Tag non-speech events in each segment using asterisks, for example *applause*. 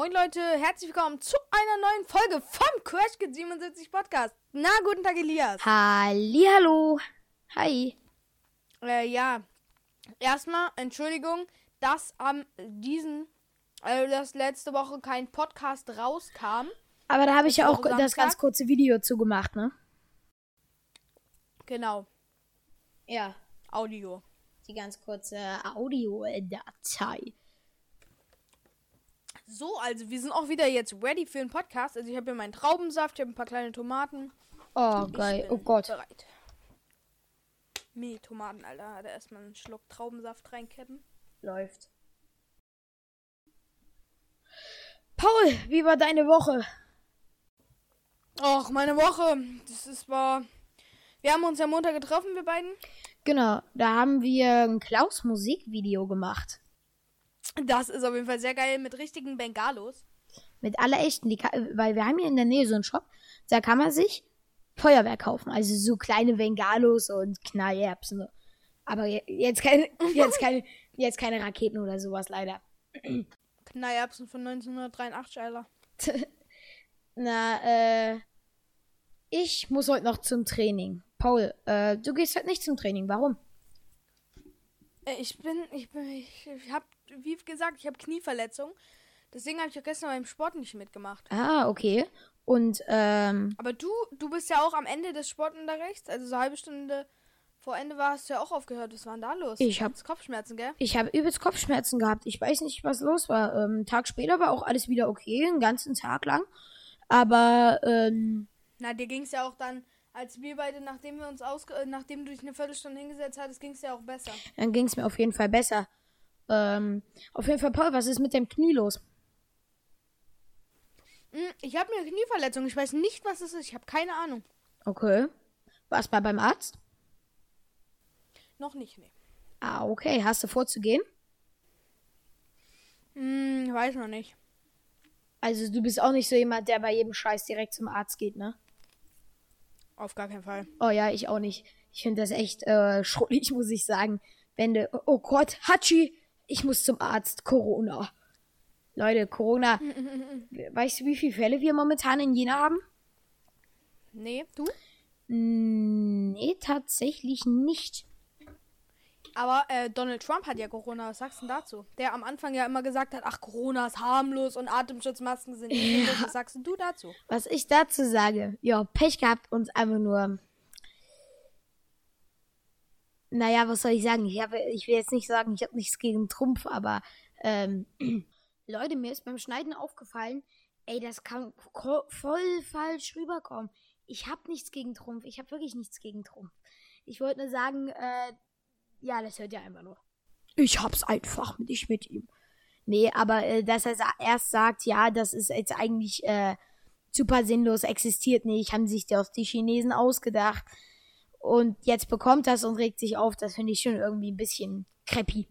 Moin Leute, herzlich willkommen zu einer neuen Folge vom Crash Kid 77 Podcast. Na, guten Tag Elias. Hallihallo. Hi. Äh, ja, erstmal Entschuldigung, dass am diesen, also dass letzte Woche kein Podcast rauskam. Aber da habe ich ja auch Woche das Samstag? ganz kurze Video zugemacht, ne? Genau, Ja. Audio. Die ganz kurze Audiodatei. So, also wir sind auch wieder jetzt ready für den Podcast. Also ich habe hier meinen Traubensaft, ich habe ein paar kleine Tomaten. Oh, geil. Oh Gott. Bereit. Mini Tomaten, Alter. Er erstmal einen Schluck Traubensaft reinkippen. Läuft. Paul, wie war deine Woche? Och, meine Woche. Das ist war. Wir haben uns ja Montag getroffen, wir beiden. Genau, da haben wir ein Klaus Musikvideo gemacht. Das ist auf jeden Fall sehr geil mit richtigen Bengalos. Mit aller echten, die, ka- weil wir haben hier in der Nähe so einen Shop, da kann man sich Feuerwerk kaufen. Also so kleine Bengalos und Knallerbsen. Aber je- jetzt keine, *laughs* jetzt keine, jetzt keine Raketen oder sowas leider. Knallerbsen von 1983, Alter. *laughs* Na, äh, ich muss heute noch zum Training. Paul, äh, du gehst heute nicht zum Training. Warum? Äh, Ich bin, ich bin, ich, ich hab, wie gesagt, ich habe Knieverletzung. Deswegen habe ich auch gestern beim Sport nicht mitgemacht. Ah, okay. Und, ähm, Aber du, du bist ja auch am Ende des Sportunterrichts, also so eine halbe Stunde vor Ende war, hast du ja auch aufgehört. Was war denn da los? Ich hab- Hattest Kopfschmerzen, gell? ich habe übelst Kopfschmerzen gehabt. Ich weiß nicht, was los war. Ähm, einen Tag später war auch alles wieder okay, einen ganzen Tag lang. Aber, ähm, Na, dir ging es ja auch dann, als wir beide, nachdem wir uns ausge äh, nachdem du dich eine Viertelstunde hingesetzt hattest, ging es ja auch besser. dann ging es mir auf jeden Fall besser. Ähm, auf jeden Fall, Paul, was ist mit dem Knie los? Hm, Ich habe eine Knieverletzung. Ich weiß nicht, was es ist. Ich habe keine Ahnung. Okay. Warst mal beim Arzt? Noch nicht, nee. Ah, okay. Hast du vorzugehen? Hm, weiß noch nicht. Also, du bist auch nicht so jemand, der bei jedem Scheiß direkt zum Arzt geht, ne? Auf gar keinen Fall. Oh ja, ich auch nicht. Ich finde das echt äh, *laughs* schrullig, muss ich sagen. Wenn du, oh Gott, Hatschi, ich muss zum Arzt, Corona. Leute, Corona. *laughs* weißt du, wie viele Fälle wir momentan in Jena haben? Nee, du? Nee, tatsächlich nicht. Aber äh, Donald Trump hat ja Corona. Was sagst du dazu? Der am Anfang ja immer gesagt hat, ach, Corona ist harmlos und Atemschutzmasken sind nicht so. Was sagst du dazu? Was ich dazu sage, ja, Pech gehabt und einfach nur. Naja, was soll ich sagen? Ich, habe, ich will jetzt nicht sagen, ich habe nichts gegen Trumpf, aber ähm, *clears throat* Leute, mir ist beim Schneiden aufgefallen, ey, das kann voll falsch rüberkommen. Ich habe nichts gegen Trumpf. Ich habe wirklich nichts gegen Trumpf. Ich wollte nur sagen, äh, ja, das hört ihr einfach nur. Ich hab's einfach nicht mit ihm. Nee, aber äh, dass er erst sagt, ja, das ist jetzt eigentlich äh, super sinnlos, existiert nicht, haben sich das die Chinesen ausgedacht. Und jetzt bekommt das und regt sich auf, das finde ich schon irgendwie ein bisschen crappy.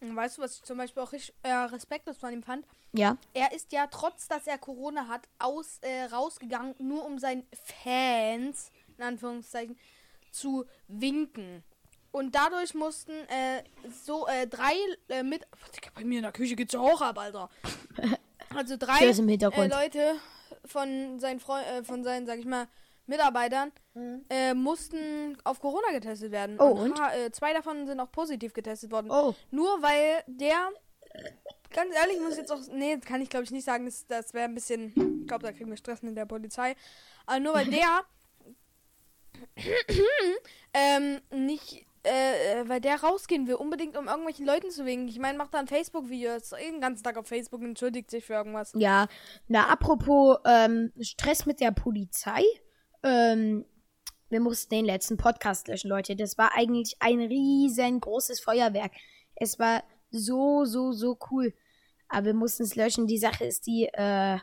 Und Weißt du, was ich zum Beispiel auch richtig, äh, respektlos von ihm fand? Ja. Er ist ja, trotz dass er Corona hat, aus, äh, rausgegangen, nur um seinen Fans, in Anführungszeichen, zu winken. Und dadurch mussten äh, so äh, drei äh, mit. Digga, Bei mir in der Küche geht's ja auch ab, Alter. *laughs* Also drei äh. Leute von seinen Freu äh, von seinen, sag ich mal, Mitarbeitern äh, mussten auf Corona getestet werden. Mhm. Oh, und? ha- äh, zwei davon sind auch positiv getestet worden. Oh. Nur weil der, ganz ehrlich, muss ich jetzt auch, nee, kann ich glaube ich nicht sagen, das, das wäre ein bisschen, ich glaube, da kriegen wir Stress mit der Polizei. Aber nur weil *laughs* der, *clears throat* ähm, nicht, äh, äh, weil der rausgehen will, unbedingt um irgendwelchen Leuten zu winken. Ich meine, macht da ein Facebook-Video, ist den ganzen Tag auf Facebook und entschuldigt sich für irgendwas. Ja, na, apropos ähm, Stress mit der Polizei. Ähm, wir mussten den letzten Podcast löschen, Leute. Das war eigentlich ein riesengroßes Feuerwerk. Es war so, so, so cool. Aber wir mussten es löschen. Die Sache ist die, äh,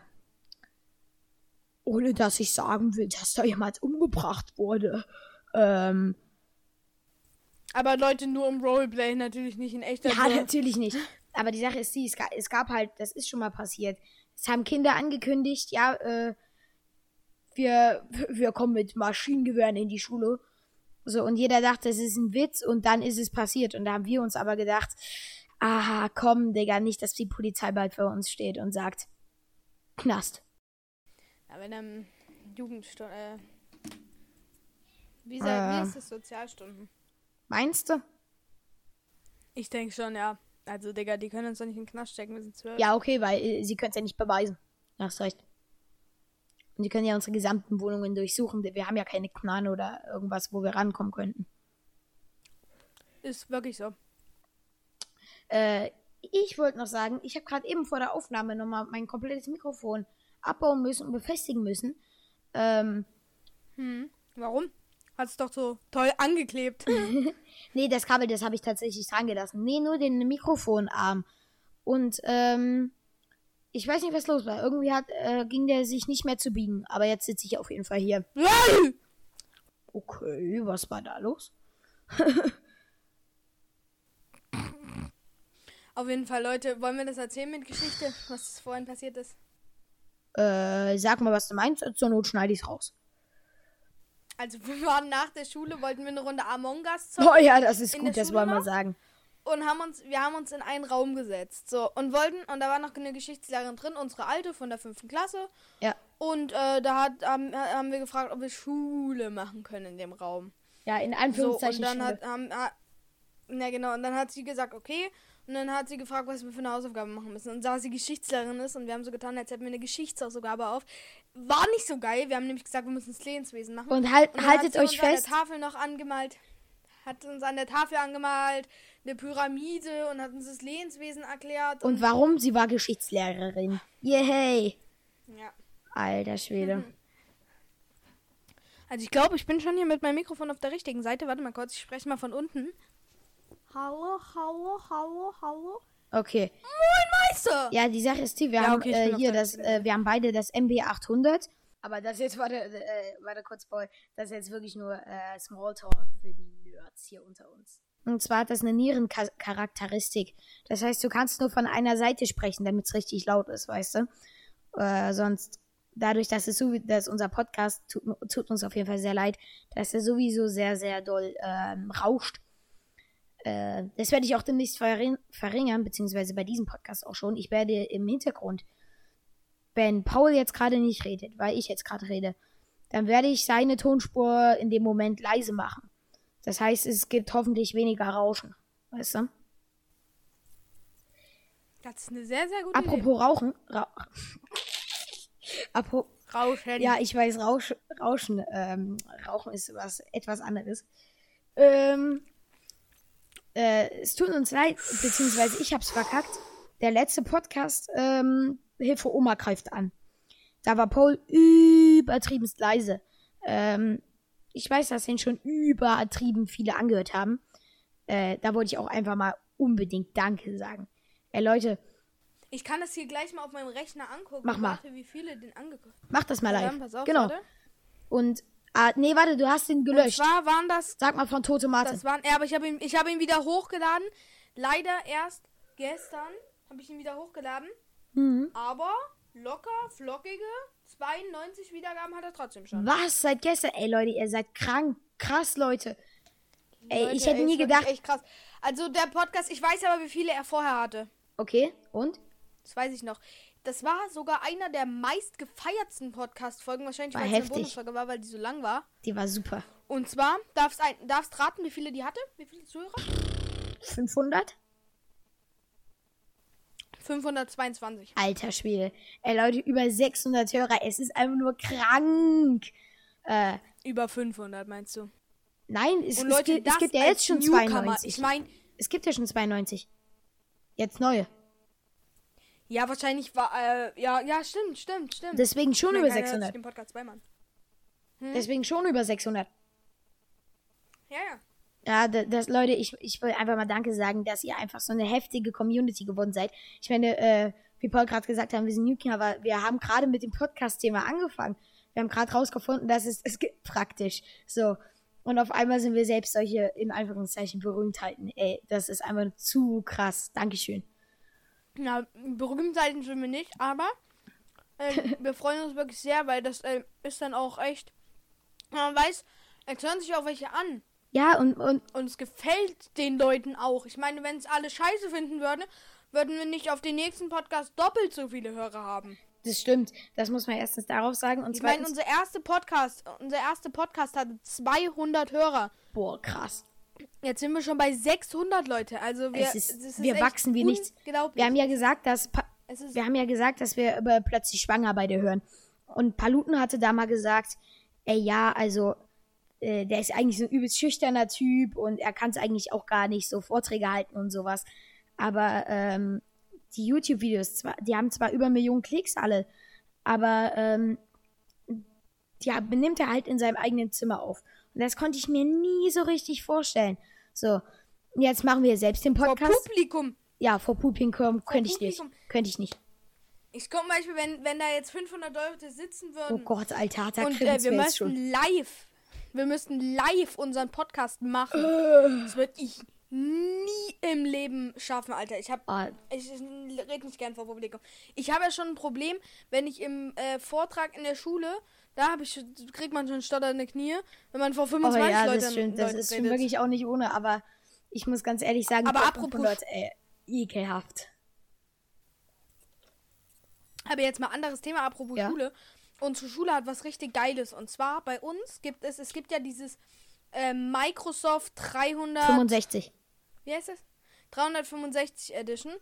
ohne dass ich sagen will, dass da jemand umgebracht wurde. Ähm, Aber Leute, nur im Roleplay, natürlich nicht in echter Ja, Tour. natürlich nicht. Aber die Sache ist die, es gab, es gab halt, das ist schon mal passiert. Es haben Kinder angekündigt, ja, äh, wir, wir kommen mit Maschinengewehren in die Schule. So, und jeder dachte, es ist ein Witz und dann ist es passiert. Und da haben wir uns aber gedacht, aha, komm, Digga, nicht, dass die Polizei bald vor uns steht und sagt, Knast. Ja, wenn dann Jugendstunde. Äh, wie, sei, Äh. wie ist es Sozialstunden? Meinst du? Ich denke schon, ja. Also, Digga, die können uns doch nicht in den Knast stecken, wir sind zwölf. Ja, okay, weil äh, sie können es ja nicht beweisen. Ja, hast recht. Und sie können ja unsere gesamten Wohnungen durchsuchen. Wir haben ja keine Knarre oder irgendwas, wo wir rankommen könnten. Ist wirklich so. Äh, ich wollte noch sagen, ich habe gerade eben vor der Aufnahme nochmal mein komplettes Mikrofon abbauen müssen und befestigen müssen. Ähm, Hm. Warum? Hat's doch so toll angeklebt. *laughs* nee, das Kabel, das habe ich tatsächlich dran gelassen. Nee, nur den Mikrofonarm. Und, ähm, ich weiß nicht, was los war. Irgendwie hat, äh, ging der sich nicht mehr zu biegen. Aber jetzt sitze ich auf jeden Fall hier. Okay, was war da los? *laughs* Auf jeden Fall, Leute, wollen wir das erzählen mit Geschichte, was vorhin passiert ist? Äh, sag mal, was du meinst. Zur Not schneide ich raus. Also, wir waren nach der Schule, wollten wir eine Runde Among Us zocken. Oh ja, das ist gut, das Schule wollen wir sagen. und haben uns, wir haben uns in einen Raum gesetzt. So, und wollten, und da war noch eine Geschichtslehrerin drin, unsere alte von der fünften Klasse. Ja. Und äh, da hat, haben, haben wir gefragt, ob wir Schule machen können in dem Raum. Ja, in So, Anführungszeichen. und dann Schule. hat, haben, ha, na genau, und dann hat sie gesagt, okay. Und dann hat sie gefragt, was wir für eine Hausaufgabe machen müssen. Und da sie Geschichtslehrerin ist und wir haben so getan, als hätten wir eine Geschichtshausaufgabe auf. War nicht so geil. Wir haben nämlich gesagt, wir müssen das Lehenswesen machen. Und halt, Und haltet hat sie euch uns fest. an der Tafel noch angemalt. Hat uns an der Tafel angemalt, eine Pyramide und hat uns das Lehenswesen erklärt. Und warum? Sie war Geschichtslehrerin. Yay. ja. Alter Schwede. Also ich glaube, ich bin schon hier mit meinem Mikrofon auf der richtigen Seite. Warte mal kurz, ich spreche mal von unten. Hallo, hallo, hallo, hallo. Okay. Moin Meister! Ja, die Sache ist die, wir Ja, haben okay, äh, hier das, äh, wir haben beide das MB 800. Aber das jetzt, *laughs* warte, äh, warte kurz, Boy. Das ist jetzt wirklich nur äh, Smalltalk für die Nerds hier unter uns. Und zwar hat das eine Nierencharakteristik. Das heißt, du kannst nur von einer Seite sprechen, damit es richtig laut ist, weißt du? Äh, sonst, dadurch, dass es so, dass unser Podcast tut, tut uns auf jeden Fall sehr leid, dass er sowieso sehr, sehr doll ähm, rauscht. Äh, das werde ich auch demnächst verring verringern, beziehungsweise bei diesem Podcast auch schon. Ich werde im Hintergrund, wenn Paul jetzt gerade nicht redet, weil ich jetzt gerade rede, dann werde ich seine Tonspur in dem Moment leise machen. Das heißt, es gibt hoffentlich weniger Rauschen. Weißt du? Das ist eine sehr, sehr gute Idee. Apropos Rauchen. Ra *laughs* Apro Rauschen. ja, ich weiß, Rausch Rauschen. Ähm, Rauchen ist was etwas anderes. Ähm, äh, es tut uns leid, beziehungsweise ich hab's verkackt. Der letzte Podcast, ähm, Hilfe Oma greift an. Da war Paul übertriebenst leise. Ähm, ich weiß, dass ihn schon übertrieben viele angehört haben. Äh, da wollte ich auch einfach mal unbedingt Danke sagen. Ey, Leute, Ich kann das hier gleich mal auf meinem Rechner angucken. Mach mal. Warte, wie viele den angeguckt mach das mal live. auf, genau. warte. Und, ah, nee, warte, du hast ihn Und gelöscht. zwar waren das Sag mal von Tote Martin. Das waren, ja, aber ich habe ihn, ich habe ihn wieder hochgeladen. Leider erst gestern habe ich ihn wieder hochgeladen. Mhm. Aber locker, flockige 92 Wiedergaben hat er trotzdem schon. Was? Seit gestern? Ey, Leute, ihr seid krank. Krass, Leute. Ey, Leute, ich hätte ey, nie gedacht. Echt krass. Also der Podcast, ich weiß aber, wie viele er vorher hatte. Okay, und? Das weiß ich noch. Das war sogar einer der meistgefeiertsten Podcast-Folgen. Wahrscheinlich, War weil es eine. Bonusfolge war, weil die so lang war. Die war super. Und zwar, darfst ein, darfst raten, wie viele die hatte? Wie viele Zuhörer? 500? 522. Alter Schwede. Ey, Leute, über 600 Hörer. Es ist einfach nur krank. Äh, Über 500, meinst du? nein, es, Und es, Leute, gibt, es das gibt ja jetzt schon Newcomer. 92. Ich meine, es gibt ja schon 92. Jetzt neue. Ja, wahrscheinlich war, äh, ja, ja, stimmt, stimmt, stimmt. Deswegen schon über meine, keiner hört sich 600. Den Podcast zweimal. Deswegen schon über 600. Ja, ja. Ja, da- das, Leute, ich, ich will einfach mal Danke sagen, dass ihr einfach so eine heftige Community geworden seid. Ich meine, äh, wie Paul gerade gesagt hat, wir sind Newcomer, aber wir haben gerade mit dem Podcast-Thema angefangen. Wir haben gerade rausgefunden, dass es, es gibt praktisch. So. Und auf einmal sind wir selbst solche, in Anführungszeichen, Berühmtheiten. Ey, das ist einfach zu krass. Dankeschön. Na, Berühmtheiten sind wir nicht, aber äh, *laughs* wir freuen uns wirklich sehr, weil das äh, ist dann auch echt. Man weiß, es hören sich auch welche an. Ja, und, und Und es gefällt den Leuten auch. Ich meine, wenn es alle scheiße finden würden, würden wir nicht auf den nächsten Podcast doppelt so viele Hörer haben. das stimmt. Das muss man erstens darauf sagen. Und Ich meine, unser erster Podcast, unser erster Podcast hatte 200 Hörer. boah, krass. Jetzt sind wir schon bei 600 Leute. Also wir, ist- wir wachsen wie nichts. Wir haben ja gesagt, dass wir haben ja gesagt, dass wir über plötzlich schwanger bei dir hören. Und Paluten hatte da mal gesagt, ey ja, also äh, der ist eigentlich so ein übelst schüchterner Typ und er kann es eigentlich auch gar nicht so Vorträge halten und sowas. Aber ähm, die YouTube-Videos, die haben zwar über Millionen Klicks alle, aber ähm, ja, benimmt er halt in seinem eigenen Zimmer auf. Das konnte ich mir nie so richtig vorstellen. So, jetzt machen wir selbst den vor Podcast. Publikum. Ja, vor Publikum könnte ich nicht. Könnte ich nicht. Ich komme Beispiel, wenn, wenn da jetzt 500 Leute sitzen Oh würden Gott, Alter, da und äh, wir müssten live, wir müssten live unseren Podcast machen. Äh. Das würde ich nie im Leben schaffen, Alter. Ich habe Ah, Ich rede nicht gern vor Publikum. Ich habe ja schon ein Problem, wenn ich im äh, Vortrag in der Schule, da habe ich, kriegt man schon stotternde Knie, wenn man vor oh 25 ja, Leuten, das stimmt. Das Leuten ist wirklich auch nicht ohne, aber ich muss ganz ehrlich sagen, Aber apropos- Leute, ey, ekelhaft. Aber jetzt mal anderes Thema, apropos Ja. Schule. Unsere Schule hat was richtig Geiles. Und zwar bei uns gibt es, es gibt ja dieses äh, Microsoft 300, 65. wie heißt das? 365 Edition.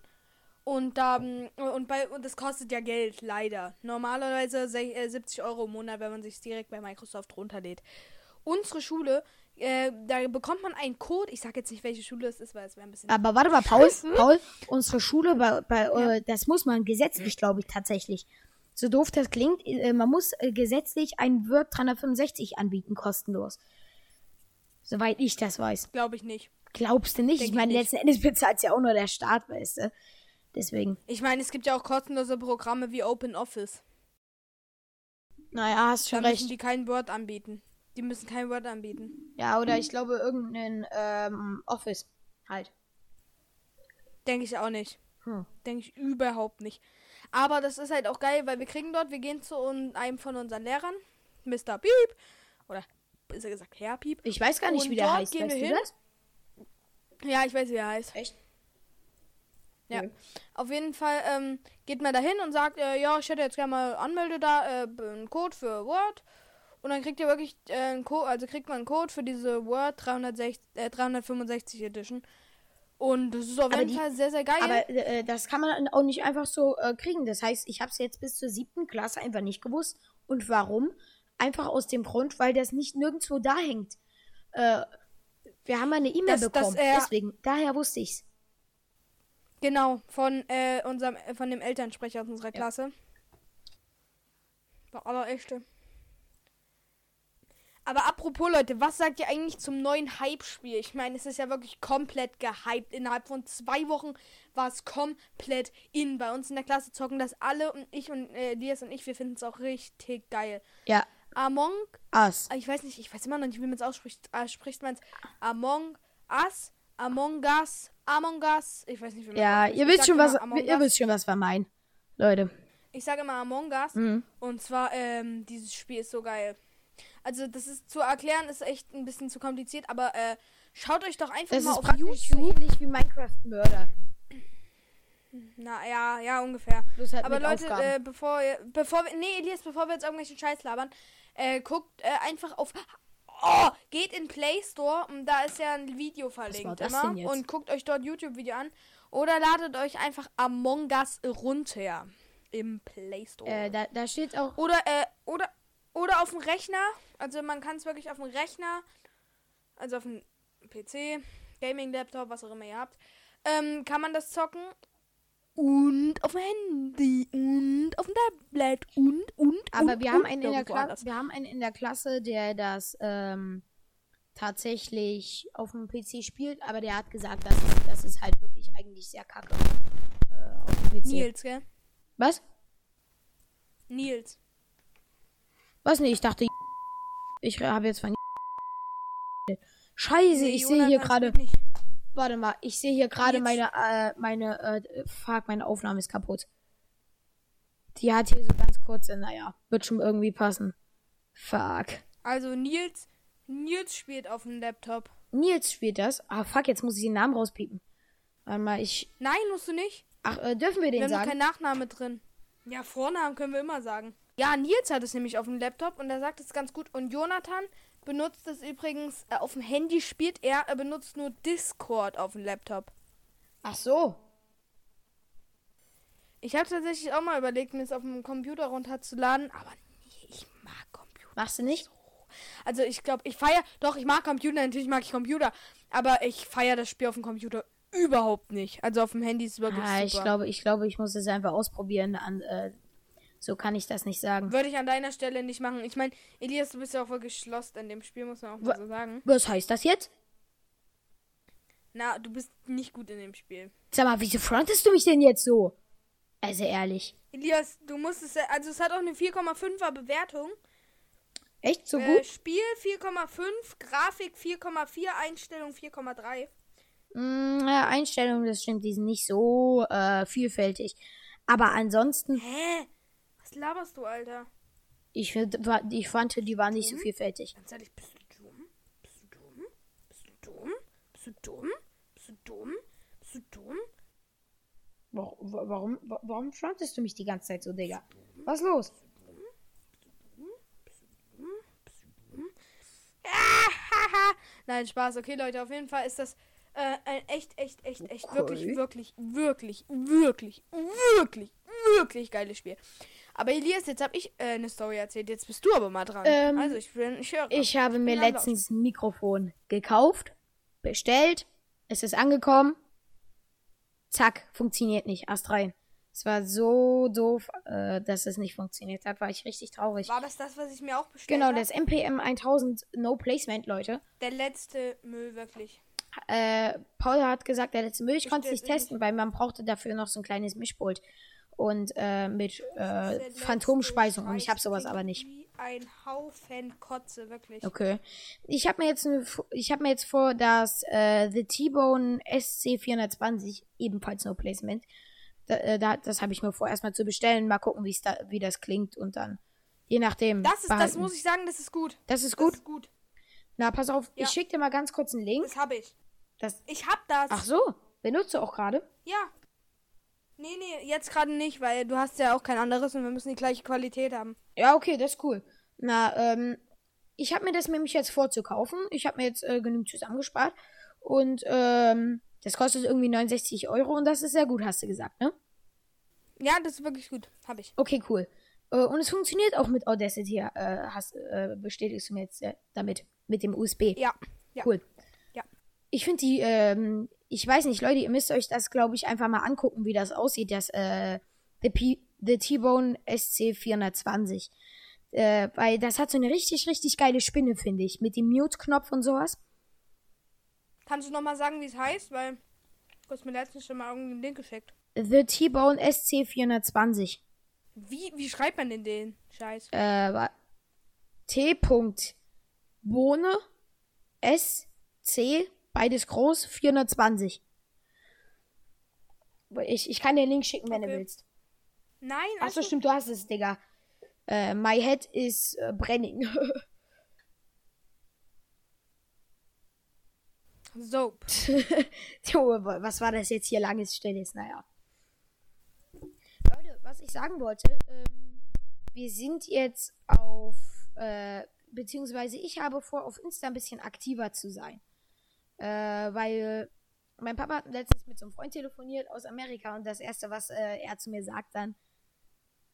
Und ähm, und bei, und das kostet ja Geld, leider. Normalerweise se- äh, 70 Euro im Monat, wenn man sich direkt bei Microsoft runterlädt. Unsere Schule, äh, da bekommt man einen Code. Ich sag jetzt nicht, welche Schule es ist, weil es wäre ein bisschen. Aber warte mal, Paul. Paul, unsere Schule, bei, bei, äh, das muss man gesetzlich, glaube ich, tatsächlich. So doof das klingt, äh, man muss gesetzlich ein Word 365 anbieten, kostenlos. Soweit ich das weiß. Glaube ich nicht. Glaubst du nicht? Denk ich meine, letzten Endes *laughs* bezahlt ja auch nur der Staat, weißt du. Deswegen. Ich meine, es gibt ja auch kostenlose Programme wie OpenOffice. Naja, hast Da schon müssen recht. die kein Word anbieten. Die müssen kein Word anbieten. Ja, oder ich glaube irgendein ähm, Office halt. Denke ich auch nicht. Hm. Denke ich überhaupt nicht. Aber das ist halt auch geil, weil wir kriegen dort, wir gehen zu einem von unseren Lehrern, Mr. Piep, oder besser gesagt Herr Piep. Ich weiß gar nicht, Und wie der heißt. gehen Weißt wir hin. das? Ja, ich weiß, wie er heißt. Echt? Ja. Okay. Auf jeden Fall ähm, geht man da hin und sagt, äh, ja, ich hätte jetzt gerne mal anmelde da äh, einen Code für Word. Und dann kriegt ihr wirklich äh, einen Code, also kriegt man einen Code für diese Word 360, äh, 365 Edition. Und das ist auf Aber jeden die- Fall sehr, sehr geil. Aber äh, das kann man auch nicht einfach so äh, kriegen. Das heißt, ich habe es jetzt bis zur siebten Klasse einfach nicht gewusst. Und warum? Einfach aus dem Grund, weil das nicht nirgendwo da hängt. Äh, wir haben eine E-Mail Das- das, bekommen. äh, Deswegen, daher wusste ich's. Genau, von äh, unserem, äh, von dem Elternsprecher aus unserer Klasse. War aller echte. Aber apropos Leute, was sagt ihr eigentlich zum neuen Hype-Spiel? Ich meine, es ist ja wirklich komplett gehypt. Innerhalb von zwei Wochen war es komplett in. Bei uns in der Klasse zocken das alle und ich und äh, Elias und ich, wir finden es auch richtig geil. Ja, Among, Us. ich weiß nicht, ich weiß immer noch nicht, wie man es ausspricht. Äh, spricht man es Among Us, Among Us, Among Us. Ich weiß nicht, wie man Ja, ihr wisst schon, was, ihr wisst schon, was wir meinen. Leute. Ich sage immer Among Us. Mhm. Und zwar, ähm, dieses Spiel ist so geil. Also, das ist zu erklären, ist echt ein bisschen zu kompliziert, aber äh, schaut euch doch einfach Das mal ist auf praktisch so YouTube. ähnlich wie Minecraft Mörder. Na ja, ja, ungefähr. Halt aber Leute, äh, bevor bevor wir, nee, Elias, bevor wir jetzt irgendwelchen Scheiß labern, äh, guckt äh, einfach auf, oh, geht in Play Store und da ist ja ein Video verlinkt immer und guckt euch dort YouTube-Video an oder ladet euch einfach Among Us runter im Play Store. Äh, da, da steht auch. Oder, äh, oder, oder auf dem Rechner. Also man kann es wirklich auf dem Rechner, also auf dem PC, Gaming-Laptop, was auch immer ihr habt, ähm, kann man das zocken. Und auf dem Handy und auf dem Tablet und, und, Aber und, wir haben und einen in der Klasse, wir haben einen in der Klasse, der das ähm, tatsächlich auf dem PC spielt, aber der hat gesagt, dass das ist halt wirklich eigentlich sehr kacke äh, auf dem PC. Nils, gell? Was? Nils. Was nicht? Ich dachte, ich habe jetzt von Scheiße, Nee, ich sehe hier gerade. Warte mal, ich sehe hier gerade meine, äh, meine, äh, fuck, meine Aufnahme ist kaputt. Die hat hier so ganz kurze, naja, wird schon irgendwie passen. Fuck. Also Nils, Nils spielt auf dem Laptop. Nils spielt das. Ah, fuck, jetzt muss ich den Namen rauspiepen. Warte mal, ich. Nein, musst du nicht. Ach, äh, dürfen wir den Wir haben noch sagen? keinen Nachname drin. Ja, Vornamen können wir immer sagen. Ja, Nils hat es nämlich auf dem Laptop und er sagt es ganz gut. Und Jonathan benutzt es übrigens äh, auf dem Handy, spielt er, er benutzt nur Discord auf dem Laptop. Ach so. Ich habe tatsächlich auch mal überlegt, mir es auf dem Computer runterzuladen, aber nee, ich mag Computer. Machst du nicht? Also ich glaube, ich feiere, doch, ich mag Computer, natürlich mag ich Computer, aber ich feiere das Spiel auf dem Computer überhaupt nicht. Also auf dem Handy ist es wirklich Ah, super. ich glaube, ich glaube, ich muss es einfach ausprobieren. An, äh, so kann ich das nicht sagen. Würde ich an deiner Stelle nicht machen. Ich meine, Elias, du bist ja auch wirklich schlossen in dem Spiel, muss man auch mal so sagen. Was heißt das jetzt? Na, du bist nicht gut in dem Spiel. Sag mal, wieso frontest du mich denn jetzt so? Also ehrlich. Elias, du musst es, also es hat auch eine 4,5er Bewertung. Echt so Äh, gut? Spiel 4,5, Grafik 4,4, Einstellung 4,3. Mm, ja, Einstellungen, das stimmt, die sind nicht so äh, vielfältig. Aber ansonsten, Hä? Was laberst du, Alter? ich, find, ich fand, die waren nicht so Mhm. vielfältig. Ganz ehrlich, bist du dumm? Bist du dumm? Bist du dumm? Bist du dumm? Bist du dumm? Bist du dumm? Warum, warum, warum frontest du mich die ganze Zeit so, Digga? Was los? Haha. Nein, Spaß. Okay, Leute, auf jeden Fall ist das äh, ein echt, echt, echt, echt, Okay. wirklich, wirklich, wirklich, wirklich, wirklich, wirklich geiles Spiel. Aber Elias, jetzt habe ich äh, eine Story erzählt. Jetzt bist du aber mal dran. Ähm, also, ich bin, ich höre. Ich habe mir letztens ein Mikrofon gekauft, bestellt, es ist angekommen. Zack, funktioniert nicht. Ast rein. Es war so doof, äh, dass es nicht funktioniert hat. War ich richtig traurig. War das das, was ich mir auch bestellt Genau, habe? das MPM 1000 No Placement, Leute. Der letzte Müll, wirklich. Äh, Paul hat gesagt, der letzte Müll, ich konnte es nicht testen, weil man brauchte dafür noch so ein kleines Mischpult. Und äh, mit äh, Phantomspeisung. Und ich habe sowas aber nicht. Wie ein Haufen Kotze, wirklich. Okay. Ich habe mir jetzt ich habe mir jetzt vor das äh, The T-Bone SC420 ebenfalls No Placement. Da, äh, da, das habe ich mir vor erstmal zu bestellen, mal gucken, wie's da, wie das klingt und dann je nachdem. Das ist, das muss ich sagen, das ist gut. Das ist Das gut. ist gut. Na, pass auf, Ja. ich schicke dir mal ganz kurz einen Link. Das habe ich. Das, Ich hab das. ach so, benutzt du auch gerade? Ja. Nee, nee, jetzt gerade nicht, weil du hast ja auch kein anderes und wir müssen die gleiche Qualität haben. Ja, okay, das ist cool. Na, ähm, ich habe mir das nämlich jetzt vorzukaufen. Ich habe mir jetzt äh, genügend zusammengespart. Und ähm, das kostet irgendwie 69 Euro und das ist sehr gut, hast du gesagt, ne? Ja, das ist wirklich gut. Hab ich. Okay, cool. Äh, und es funktioniert auch mit Audacity, äh, hast, äh, bestätigst du mir jetzt äh, damit, mit dem USB. Ja. ja. Cool. Ja. Ich finde die, ähm, ich weiß nicht, Leute, ihr müsst euch das, glaube ich, einfach mal angucken, wie das aussieht, das, äh, The, T-Bone SC420. Äh, weil das hat so eine richtig, richtig geile Spinne, finde ich. Mit dem Mute-Knopf und sowas. Kannst du nochmal sagen, wie es heißt? Weil du hast mir letztens schon mal irgendwie einen Link geschickt. The T-Bone SC420. Wie, wie schreibt man denn den Scheiß? Äh, T. Bohne S C beides groß 420. Ich, ich kann dir den Link schicken, wenn du Okay. willst. Nein, Achso, also, stimmt, du hast es, Digga. Äh, my head is äh. *laughs* Soap. *laughs* Junge, wa- was war das jetzt hier langes Stilles? Naja. Leute, was ich sagen wollte, ähm, wir sind jetzt auf, äh, beziehungsweise ich habe vor, auf Insta ein bisschen aktiver zu sein. Äh, weil mein Papa hat letztens mit so einem Freund telefoniert aus Amerika und das erste, was äh, er zu mir sagt dann,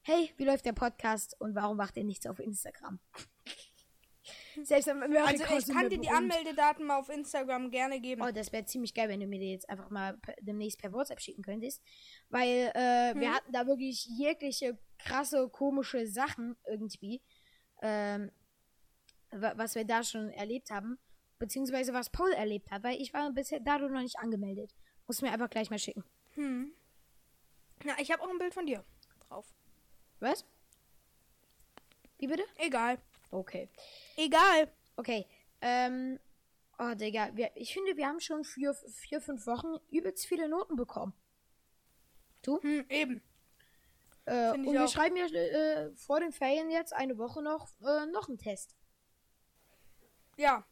hey, wie läuft der Podcast und warum macht ihr nichts auf Instagram? *laughs* Selbst in Amerika Also ich kann wir dir die. Anmeldedaten mal auf Instagram gerne geben. Oh, das wäre ziemlich geil, wenn du mir die jetzt einfach mal demnächst per WhatsApp schicken könntest. Weil äh, wir Mhm. hatten da wirklich jegliche krasse, komische Sachen irgendwie. Ähm, wa- was wir da schon erlebt haben. Beziehungsweise was Paul erlebt hat. Weil ich war bisher dadurch noch nicht angemeldet. Muss mir einfach gleich mal schicken. Hm. Na, ich habe auch ein Bild von dir drauf. Was? Wie bitte? Egal. Okay. Egal. Okay. Ähm. Oh, Digga. Wir, ich finde, wir haben schon für vier, fünf Wochen übelst viele Noten bekommen. Hm, eben. Äh, und wir auch. schreiben ja äh, vor den Ferien jetzt eine Woche noch äh, noch einen Test. Ja.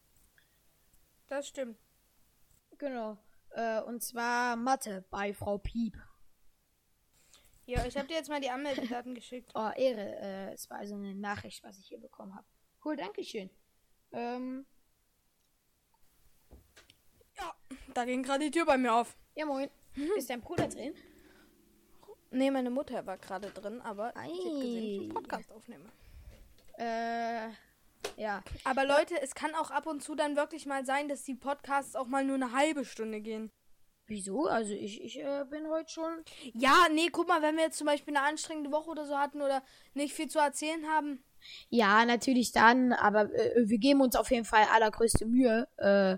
Das stimmt. Genau. Äh, und zwar Mathe bei Frau Piep. Ja, ich habe dir jetzt mal die Anmeldedaten geschickt. Oh, Ehre. Äh, es war also eine Nachricht, was ich hier bekommen habe. Cool, Dankeschön. Ähm, Ja, da ging gerade die Tür bei mir auf. ja, moin. *laughs* Ist dein Bruder drin? Nee, meine Mutter war gerade drin, aber ich habe gesehen, dass ich einen Ei. Podcast aufnehme. Äh, ja. Aber Leute, es kann auch ab und zu dann wirklich mal sein, dass die Podcasts auch mal nur eine halbe Stunde gehen. Wieso? Also ich, ich äh, bin heute schon. Ja, nee, guck mal, wenn wir jetzt zum Beispiel eine anstrengende Woche oder so hatten oder nicht viel zu erzählen haben. Ja, natürlich dann, aber äh, wir geben uns auf jeden Fall allergrößte Mühe, äh,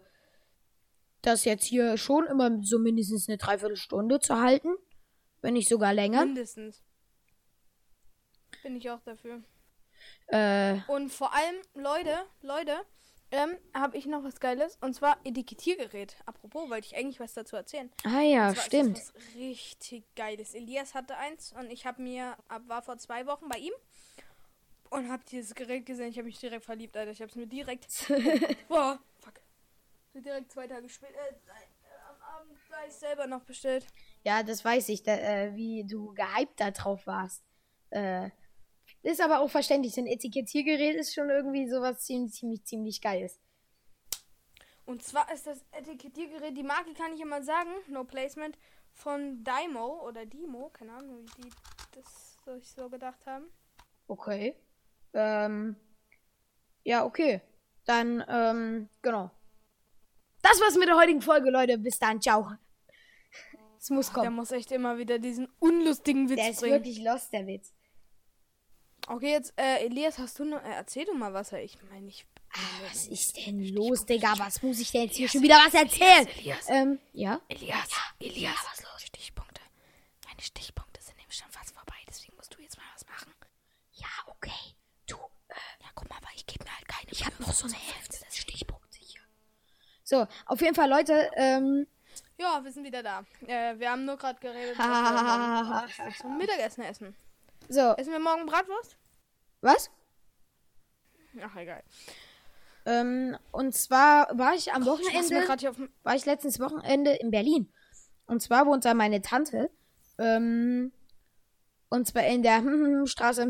das jetzt hier schon immer so mindestens eine Dreiviertelstunde zu halten. Wenn nicht sogar länger. Mindestens. Bin ich auch dafür. Äh, Und vor allem, Leute, Leute, ähm, habe ich noch was Geiles. Und zwar Etikettiergerät. Apropos, wollte ich eigentlich was dazu erzählen. ah ja, stimmt. Ist das was richtig Geiles. Elias hatte eins und ich habe mir, ab- war vor zwei Wochen bei ihm und habe dieses Gerät gesehen. Ich habe mich direkt verliebt, Alter. Ich habe es mir direkt. *laughs* Boah, fuck. Direkt zwei Tage später. Äh, äh, am Abend gleich selber noch bestellt. Ja, das weiß ich, da, äh, wie du gehypt da drauf warst. Äh, ist aber auch verständlich. Ein Etikettiergerät ist schon irgendwie sowas ziemlich, ziemlich, ziemlich Geiles. Und zwar ist das Etikettiergerät, die Marke kann ich immer sagen, No Placement, von Dymo oder Dimo, keine Ahnung, wie die das sich so gedacht haben. Okay. Ähm, ja, okay. Dann, ähm, genau. Das war's mit der heutigen Folge, Leute. Bis dann. Ciao. Es muss Der kommen. muss echt immer wieder diesen unlustigen Witz Der ist bringen. wirklich lost, der Witz. Okay, jetzt, äh, Elias, hast du noch, äh, erzähl du mal was, ich meine, ich... Ah, was ist denn los, Digga? Was muss ich denn jetzt hier schon wieder was erzählen? Elias, Ähm, ja? Elias, Elias, was los? Stichpunkte. Meine Stichpunkte sind nämlich schon fast vorbei, deswegen musst du jetzt mal was machen. Ja, okay. Du, äh, Ja, guck mal, aber ich gebe mir halt keine ich habe noch so eine Hälfte des Stichpunkte hier. So, auf jeden Fall, Leute, ähm, Ja, wir sind wieder da. Äh, wir haben nur gerade geredet, dass wir morgen *laughs* zum Mittagessen essen. so, Essen wir morgen Bratwurst? Was? Ach, egal. Ähm, und zwar war ich am Ich Wochenende, dem... war ich letztens Wochenende in Berlin. Und zwar wohnt da meine Tante, ähm, und zwar in der *laughs* Straße,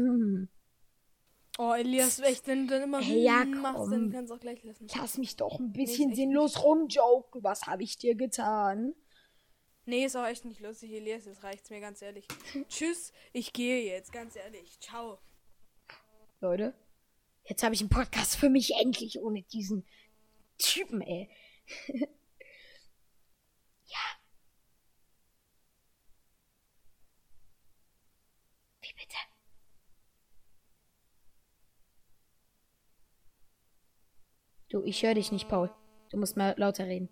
Oh, Elias, echt, wenn du dann immer Hey, ja, machst, dann kannst du auch gleich lassen. Lass mich doch ein Nee, bisschen echt sinnlos rumjoken. Was habe ich dir getan? Nee, ist auch echt nicht lustig, Elias, jetzt reicht's mir, ganz ehrlich. *laughs* Tschüss, ich gehe jetzt, ganz ehrlich. Ciao. Leute, jetzt habe ich einen Podcast für mich endlich ohne diesen Typen, ey. *laughs* ja. Wie bitte? Du, ich höre dich nicht, Paul. Du musst mal lauter reden.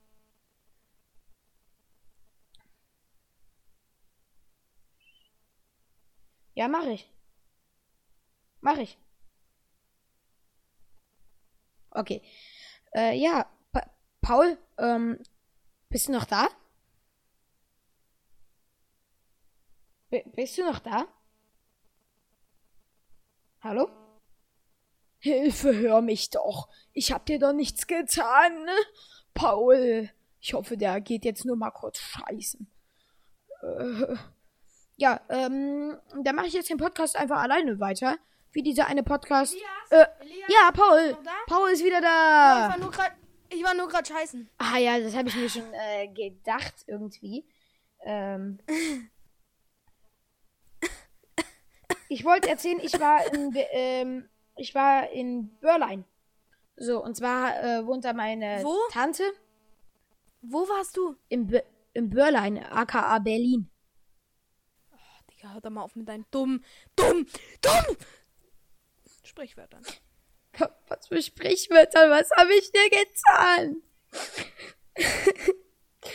Ja, mach ich. Mach ich. Okay. Äh, ja, pa Paul, ähm, bist du noch da? B bist du noch da? Hallo? Hilfe, hör mich doch. Ich hab dir doch nichts getan. ne? Paul, ich hoffe, der geht jetzt nur mal kurz scheißen. Äh, ja, ähm, dann mache ich jetzt den Podcast einfach alleine weiter. Wie dieser eine Podcast. Äh, Elias, ja, Paul. Paul ist wieder da. grad, ich war nur gerade scheißen. Ah ja, das habe ich mir schon äh, gedacht irgendwie. Ähm, ich wollte erzählen, ich war in, Be- ähm, ich war in Börlein. So, und zwar äh, wohnt da meine Wo? Tante Wo warst du? im, Bö im Börlein, aka Berlin. Digga, hör doch mal auf mit deinen dummen, dumm, dumm Sprichwörtern. Was für Sprichwörter, was habe ich dir getan?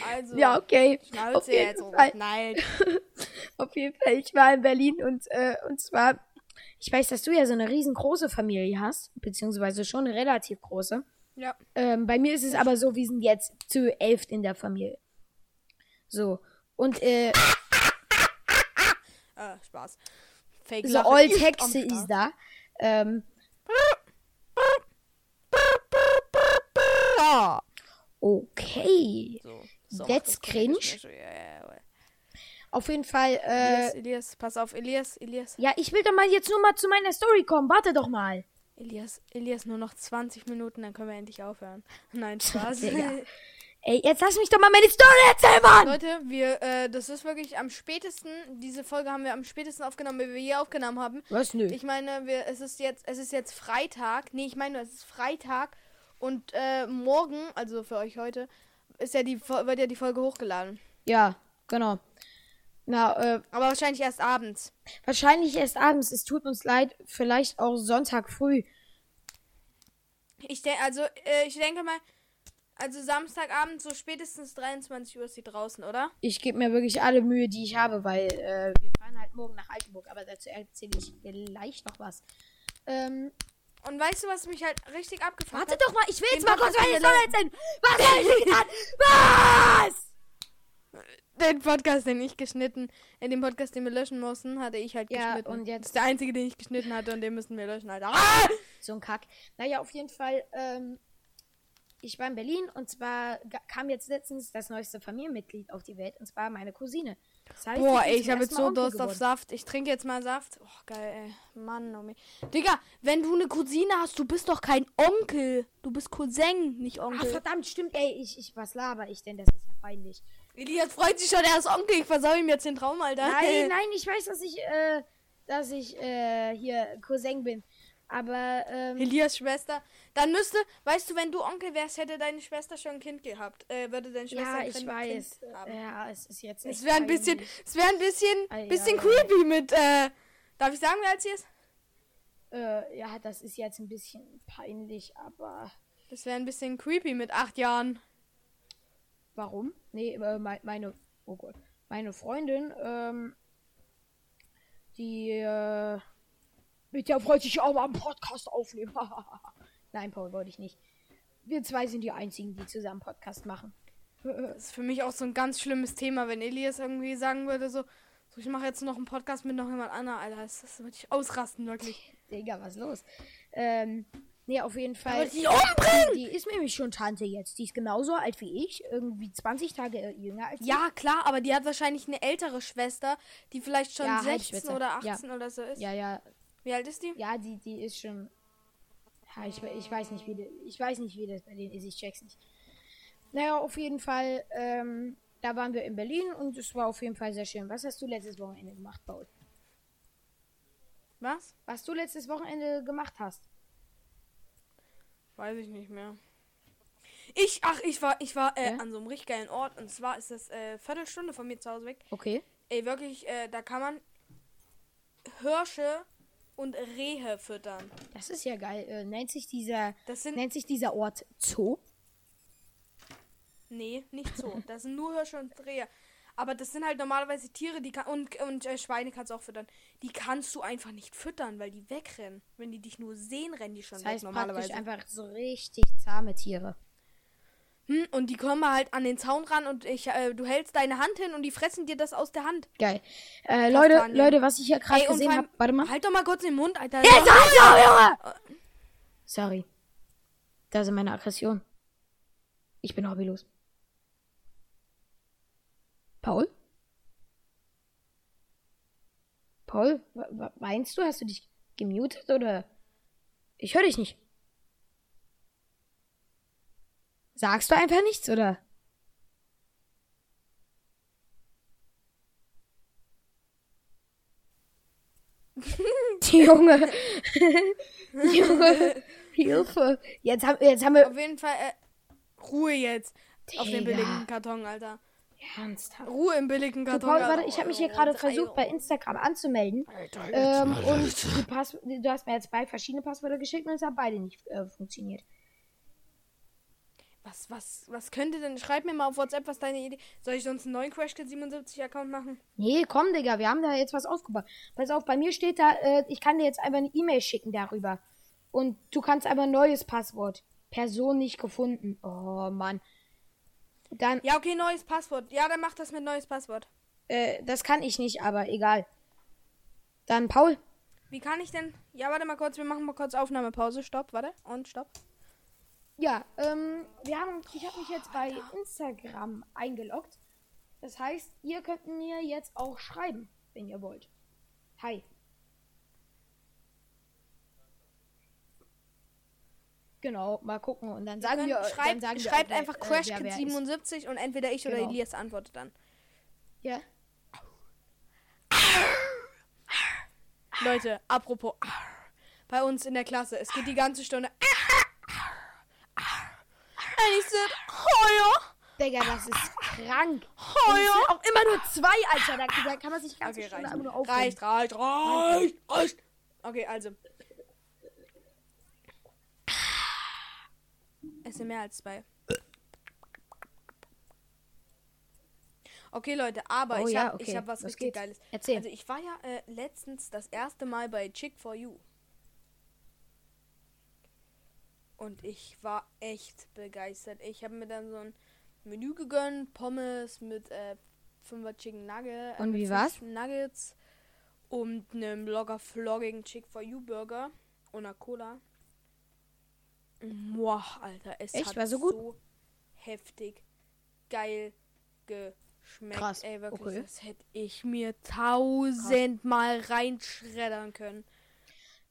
Also, Ja, okay. Auf Schnauze jeden jetzt. Oh, Fall. Nein. *laughs* Auf jeden Fall, ich war in Berlin und, äh, und zwar, ich weiß, dass du ja so eine riesengroße Familie hast, beziehungsweise schon eine relativ große. Ja. Ähm, bei mir ist es aber so, wir sind jetzt zu elf in der Familie. So. Und, äh, Äh, Spaß. Fake so Lache Old *laughs* ist da. Ähm, Okay. So, That's cringe. Auf jeden Fall, äh, Elias, Elias, pass auf, Elias, Elias, ja, ich will doch mal jetzt nur mal zu meiner Story kommen. Warte doch mal. Elias, Elias, nur noch 20 Minuten, dann können wir endlich aufhören. *laughs* Nein, *laughs* Spaß. *laughs* Ey, jetzt lass mich doch mal meine Story erzählen, Mann! Leute, wir, äh, das ist wirklich am spätesten, diese Folge haben wir am spätesten aufgenommen, wie wir je aufgenommen haben. Was, nö? Ich meine, wir, es ist jetzt, es ist jetzt Freitag. Nee, ich meine, es ist Freitag und äh, morgen, also für euch heute, ist ja die, wird ja die Folge hochgeladen. Ja, genau. Na, äh, Aber wahrscheinlich erst abends. wahrscheinlich erst abends. Es tut uns leid. Vielleicht auch Sonntag früh. Ich denke, also, äh, ich denke mal, also Samstagabend, so spätestens 23 Uhr ist sie draußen, oder? Ich gebe mir wirklich alle Mühe, die ich habe, weil äh, wir fahren halt morgen nach Altenburg. Aber dazu erzähle ich vielleicht noch was. Ähm, Und weißt du, was mich halt richtig abgefuckt warte hat? doch mal. Ich will Den jetzt mal kurz meine Story erzählen. Was soll ich denn an? Was? Den Podcast, den ich geschnitten, in dem Podcast, den wir löschen mussten, hatte ich halt Ja, geschnitten. und jetzt- Das ist der einzige, den ich geschnitten hatte und den müssen wir löschen, Alter. Ah! So ein Kack. Naja, auf jeden Fall, ähm, ich war in Berlin und zwar kam jetzt letztens das neueste Familienmitglied auf die Welt und zwar meine Cousine. Das heißt, Boah, bin ey, ich habe jetzt so Durst auf. Saft. Ich trinke jetzt mal Saft. Oh, geil, ey. Mann, oh mir. Digga, wenn du eine Cousine hast, du bist doch kein Onkel. Du bist Cousin, nicht Ah, Onkel. verdammt, stimmt, ey, ich, ich, was laber ich denn? Das ist ja peinlich. Elias freut sich schon, er ist Onkel. Ich versau ihm jetzt den Traum, Alter. Nein, *laughs* nein, ich weiß, dass ich, äh, dass ich, äh, hier Cousin bin. Aber, ähm, Elias Schwester. Dann müsste, weißt du, wenn du Onkel wärst, hätte deine Schwester schon ein Kind gehabt. Äh, würde deine Schwester ja, ein ich Kind weiß. haben. Ja, es ist jetzt Es wäre ein bisschen, es wäre ein bisschen, Ei, bisschen ei, ei. creepy mit, äh, darf ich sagen, wer als hier ist? Äh, ja, das ist jetzt ein bisschen peinlich, aber Das wäre ein bisschen creepy mit acht Jahren. Warum? Nee, äh, mei- meine, oh Gott, meine Freundin, ähm, die, äh, mit der wollte ich auch mal einen Podcast aufnehmen. *laughs* Nein, Paul, wollte ich nicht. Wir zwei sind die einzigen, die zusammen Podcast machen. Das ist für mich auch so ein ganz schlimmes Thema, wenn Elias irgendwie sagen würde, so, so ich mache jetzt noch einen Podcast mit noch jemand anderem, Alter. Das, das würde ich ausrasten, wirklich. *laughs* Digga, was los? Ähm, nee, auf jeden Fall. umbringen! Die ist nämlich schon Tante jetzt. Die ist genauso alt wie ich. Irgendwie 20 Tage äh, jünger als ich. Ja, klar, aber die hat wahrscheinlich eine ältere Schwester, die vielleicht schon Ja, 16 Halbschwester. oder Ja. 18 oder so ist. Ja, ja. Wie alt ist die? Ja, die, die ist schon. Ja, ich, ich weiß nicht, wie das, ich weiß nicht, wie das bei denen ist. Ich check's nicht. Naja, auf jeden Fall, ähm, da waren wir in Berlin und es war auf jeden Fall sehr schön. Was hast du letztes Wochenende gemacht, Paul? Was? Was du letztes Wochenende gemacht hast? Weiß ich nicht mehr. Ich, ach, ich war, ich war äh, Ja? an so einem richtig geilen Ort und zwar ist das äh, Viertelstunde von mir zu Hause weg. Okay. Ey, wirklich, äh, da kann man Hirsche und Rehe füttern. Das ist ja geil. Äh, nennt sich dieser, sind, nennt sich dieser Ort Zoo? nee, nicht so. *laughs* Das sind nur Hirsche und Rehe. Aber das sind halt normalerweise Tiere, die kann, und, und äh, Schweine kannst du auch füttern. Die kannst du einfach nicht füttern, weil die wegrennen. Wenn die dich nur sehen, rennen die schon Das weg heißt normalerweise. praktisch einfach so richtig zahme Tiere. Hm, und die kommen halt an den Zaun ran und ich, äh, du hältst deine Hand hin und die fressen dir das aus der Hand. Geil. Äh, Leute, Kastanien. Leute, was ich hier gerade gesehen habe. Warte mal. Halt doch mal kurz den Mund, Alter. Jetzt halt auf, Junge! Sorry. Da sind meine Aggressionen. Ich bin hobbylos. Paul? Paul, meinst du, hast du dich gemutet oder? Ich höre dich nicht. Sagst du einfach nichts oder? *laughs* Junge. Junge. Hilfe. Jetzt haben, jetzt haben wir. Auf jeden Fall, äh, Ruhe jetzt. Auf den Digga. billigen Karton, Alter. Ernsthaft. Ruhe im billigen Du, Karton. Paul, Alter. warte, ich habe mich hier gerade versucht, bei Instagram anzumelden. Ähm, und Pass du hast mir jetzt zwei verschiedene Passwörter geschickt und es hat beide nicht äh, funktioniert. Was, was, was könnte denn? Schreib mir mal auf WhatsApp, was deine Idee. Soll ich sonst einen neuen CrashKit 77 Account machen? Nee, komm, Digga, wir haben da jetzt was aufgebaut. Pass auf, bei mir steht da, äh, ich kann dir jetzt einfach eine E-Mail schicken darüber. Und du kannst einfach ein neues Passwort. Person nicht gefunden. Oh, Mann. Dann, Ja, okay, neues Passwort. Ja, dann mach das mit neues Passwort. äh, das kann ich nicht, aber egal. Dann, Paul. Wie kann ich denn? Ja, warte mal kurz, wir machen mal kurz Aufnahmepause. Stopp, warte. Und stopp. Ja, ähm, wir haben, ich habe mich jetzt bei Instagram eingeloggt. Das heißt, ihr könnt mir jetzt auch schreiben, wenn ihr wollt. Hi. Genau, mal gucken und dann sagen wir, schreibt, dann sagen schreibt wir, einfach äh, Crash wer Kid wer ist. 77 und entweder ich oder Genau. Elias antwortet dann. Ja. Leute, apropos. Bei uns in der Klasse, es geht die ganze Stunde. Sitze, heuer, Digga, das ist krank. Heuer. auch immer nur zwei, Alter. Da, kann man sich ganz Okay, Stunde nur aufregen. Reicht, reicht, reicht, reicht. Okay, also. Es sind mehr als zwei. Okay, Leute, aber Oh ich ja, habe okay. hab was Was richtig geht's? Geiles. Erzähl. Also ich war ja äh, letztens das erste Mal bei Chick for You. Und ich war echt begeistert. Ich habe mir dann so ein Menü gegönnt, Pommes mit äh, 5er Chicken Nugget. äh, Und wie war's? Nuggets und einem locker floggigen Chick for You Burger und einer Cola. Boah, Alter, es Echt? hat War so gut? so heftig geil geschmeckt. Krass, Ey, wirklich, okay. das hätte ich mir tausendmal reinschreddern können.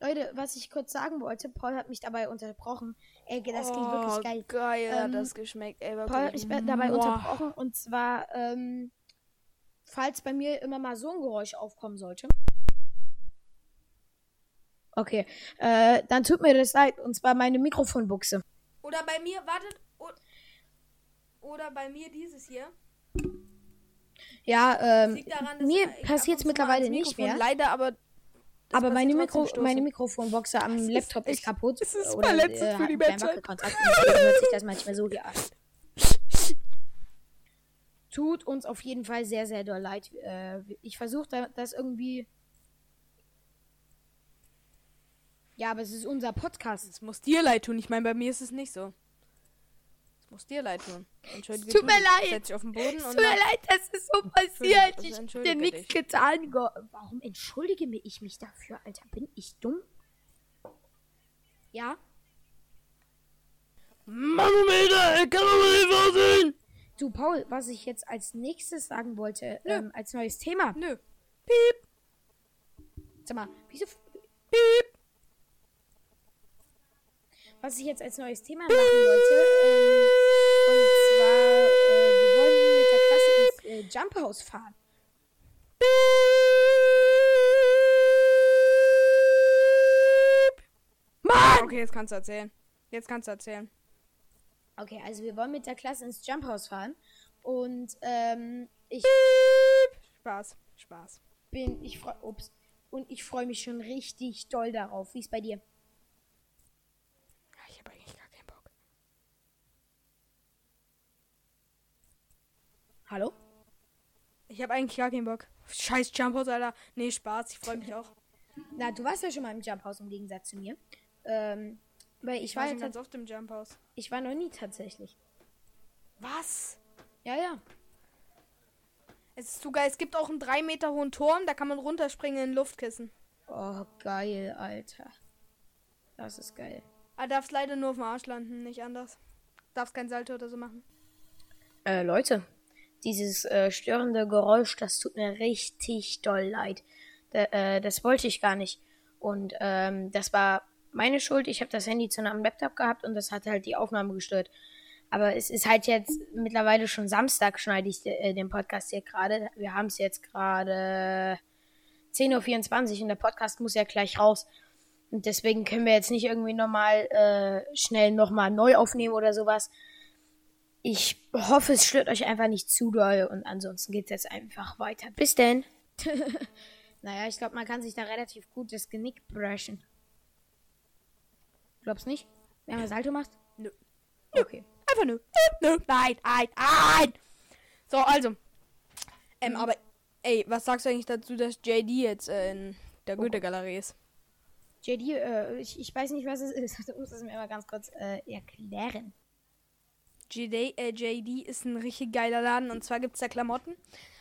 Leute, was ich kurz sagen wollte, Paul hat mich dabei unterbrochen. Ey, das klingt Oh, wirklich geil. geil Ähm, das geschmeckt. Ey. Paul hat mich dabei Boah. unterbrochen und zwar, ähm, falls bei mir immer mal so ein Geräusch aufkommen sollte. Okay, äh, dann tut mir das leid und zwar meine Mikrofonbuchse. Oder bei mir, wartet. Oder bei mir dieses hier. Ja, ähm, daran, mir passiert es mittlerweile nicht mehr. Leider, aber. Aber meine, Mikro, meine. Mikrofonboxe am ist Laptop ist echt- kaputt. es ist oder verletzend äh, für hat die Menschheit. Deswegen hört sich das manchmal so hier an. Tut uns auf jeden Fall sehr, sehr doll leid. Äh, ich versuche da, das irgendwie. Ja, aber es ist unser Podcast. Es muss dir leid tun. Ich meine, bei mir ist es nicht so. Es muss dir leid tun. Entschuldige tut du mir leid. Setz dich auf den Boden Es und tut mir leid, dass es so Entschuldige- passiert. also Ich habe dir nichts getan. Warum entschuldige ich mich dafür, Alter? Bin ich dumm? Ja? Manometer, kann doch nicht sein! Du, Paul, was ich jetzt als nächstes sagen wollte, ähm, als neues Thema. Nö. Piep, Sag mal, wieso. piep. Was ich jetzt als neues Thema machen wollte, ähm, und zwar, äh, wir wollen mit der Klasse ins äh, Jump House fahren. Mann! Okay, jetzt kannst du erzählen. Jetzt kannst du erzählen. Okay, also wir wollen mit der Klasse ins Jump House fahren. Und ähm, ich Spaß, Spaß. bin, ich freue, ups, und ich freue mich schon richtig doll darauf. Wie ist bei dir? Ich habe eigentlich gar keinen Bock. Hallo? Ich habe eigentlich gar keinen Bock. Scheiß Jumphouse, Alter. Nee, Spaß. Ich freue mich auch. *laughs* Na, du warst ja schon mal im Jump House im Gegensatz zu mir. Ähm, weil ich, Ich war war ja schon ganz oft im Jumphouse. ich war noch nie tatsächlich. Was? Ja, ja. Es ist zu geil. Es gibt auch einen drei Meter hohen Turm. Da kann man runterspringen in Luftkissen. Oh, geil, Alter. Das ist geil. Aber darfst leider nur auf dem Arsch landen, nicht anders. Darfst kein Salto oder so machen. Äh, Leute, dieses äh, störende Geräusch, das tut mir richtig doll leid. Da, äh, das wollte ich gar nicht. Und ähm, das war meine Schuld. Ich habe das Handy zu am Laptop gehabt und das hat halt die Aufnahme gestört. Aber es ist halt jetzt mittlerweile schon Samstag, schneide ich äh, den Podcast hier gerade. Wir haben es jetzt gerade 10.24 Uhr und der Podcast muss ja gleich raus. Und deswegen können wir jetzt nicht irgendwie nochmal äh, schnell nochmal neu aufnehmen oder sowas. Ich hoffe, es stört euch einfach nicht zu doll und ansonsten geht es jetzt einfach weiter. Bis denn. *laughs* naja, ich glaube, man kann sich da relativ gut das Genick brechen. Glaubst nicht? Wenn man Salto macht? Nö. Okay. Einfach nö. Nö, nö. Nein, nein, nein. So, also. Ähm, aber, ey, was sagst du eigentlich dazu, dass JD jetzt äh, in der Goethe-Galerie ist? JD, äh, ich, ich weiß nicht, was es ist. *laughs* Du musst es mir mal ganz kurz äh, erklären. JD, äh, JD ist ein richtig geiler Laden und zwar gibt es da Klamotten.